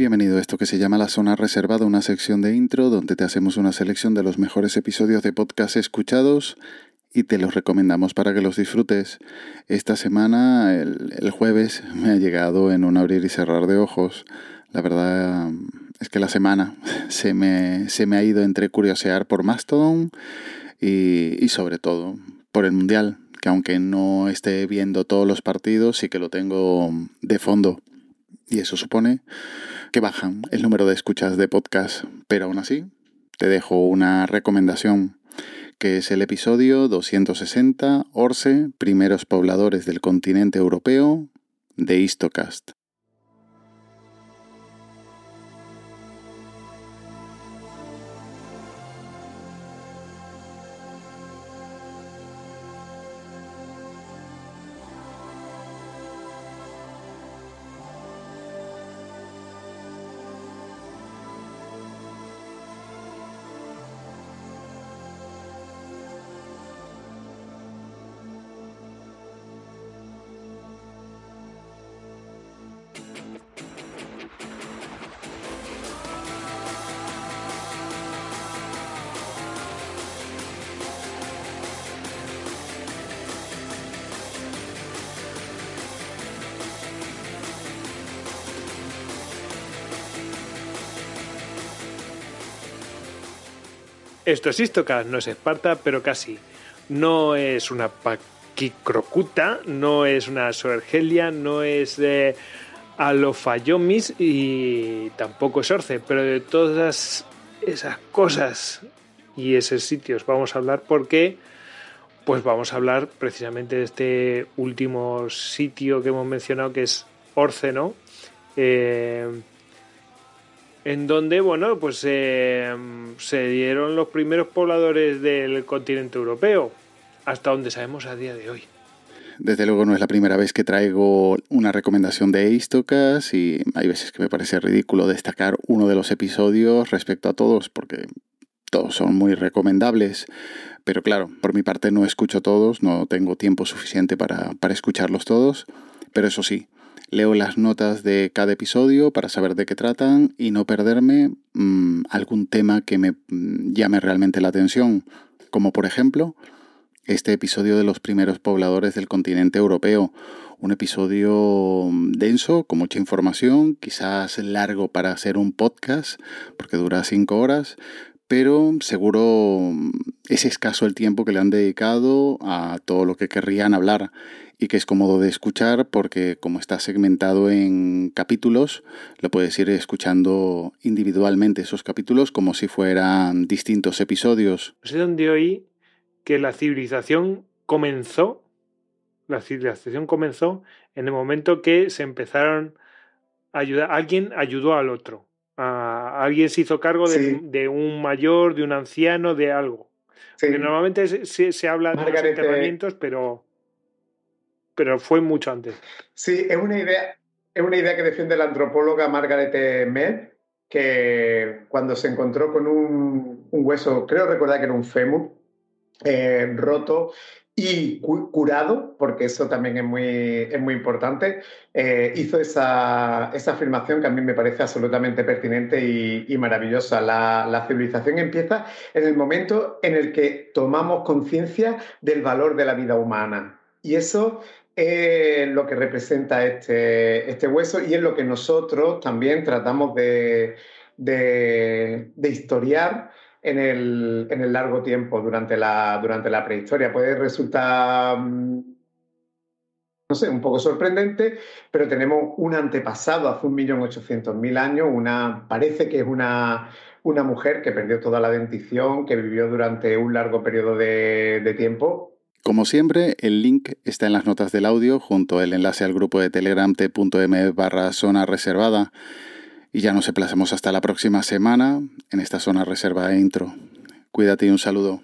Bienvenido a esto que se llama La Zona Reservada, una sección de intro donde te hacemos una selección de los mejores episodios de podcast escuchados y te los recomendamos para que los disfrutes. Esta semana, el, jueves, me ha llegado en un abrir y cerrar de ojos. La verdad es que la semana se me, se me ha ido entre curiosear por Mastodon y, y sobre todo por el Mundial, que aunque no esté viendo todos los partidos, sí que lo tengo de fondo. Y eso supone que bajan el número de escuchas de podcast, pero aún así te dejo una recomendación que es el episodio 260, Orce, primeros pobladores del continente europeo, de Histocast. Esto es Istocas, no es Esparta, pero casi. No es una Paquicrocuta, no es una Soergelia, no es de Alofayomis y tampoco es Orce, pero de todas esas cosas y esos sitios vamos a hablar porque pues vamos a hablar precisamente de este último sitio que hemos mencionado que es Orce, ¿no? Eh, en donde, bueno, pues eh, se dieron los primeros pobladores del continente europeo, hasta donde sabemos a día de hoy. Desde luego no es la primera vez que traigo una recomendación de Istocas y hay veces que me parece ridículo destacar uno de los episodios respecto a todos porque todos son muy recomendables. Pero claro, por mi parte no escucho todos, no tengo tiempo suficiente para, para escucharlos todos. Pero eso sí, Leo las notas de cada episodio para saber de qué tratan y no perderme mm, algún tema que me mm, llame realmente la atención, como por ejemplo este episodio de los primeros pobladores del continente europeo. Un episodio mm, denso, con mucha información, quizás largo para hacer un podcast, porque dura cinco horas, pero seguro es escaso el tiempo que le han dedicado a todo lo que querrían hablar y que es cómodo de escuchar porque como está segmentado en capítulos, lo puedes ir escuchando individualmente esos capítulos como si fueran distintos episodios. No sé dónde oí que la civilización comenzó, la civilización comenzó en el momento que se empezaron a ayudar, alguien ayudó al otro, alguien se hizo cargo de, un mayor, de un anciano, de algo. Porque normalmente se, habla de los enterramientos, pero pero fue mucho antes. Sí, es una idea, es una idea que defiende la antropóloga Margaret Mead, que cuando se encontró con un, hueso, creo recordar que era un fémur, eh, roto y curado, porque eso también es muy, es muy importante, eh, hizo esa, afirmación que a mí me parece absolutamente pertinente y, maravillosa. La, la, civilización empieza en el momento en el que tomamos conciencia del valor de la vida humana. Y eso es lo que representa este, este, hueso y es lo que nosotros también tratamos de, historiar en el, largo tiempo durante la, durante la prehistoria. Puede resultar, mm, no sé, un poco sorprendente, pero tenemos un antepasado hace un millón ochocientos mil años, una, parece que es una, una mujer que perdió toda la dentición, que vivió durante un largo periodo de, de tiempo como siempre, el link está en las notas del audio junto al enlace al grupo de telegram t.m barra zona reservada. Y ya nos emplazamos hasta la próxima semana en esta zona reservada intro. Cuídate y un saludo.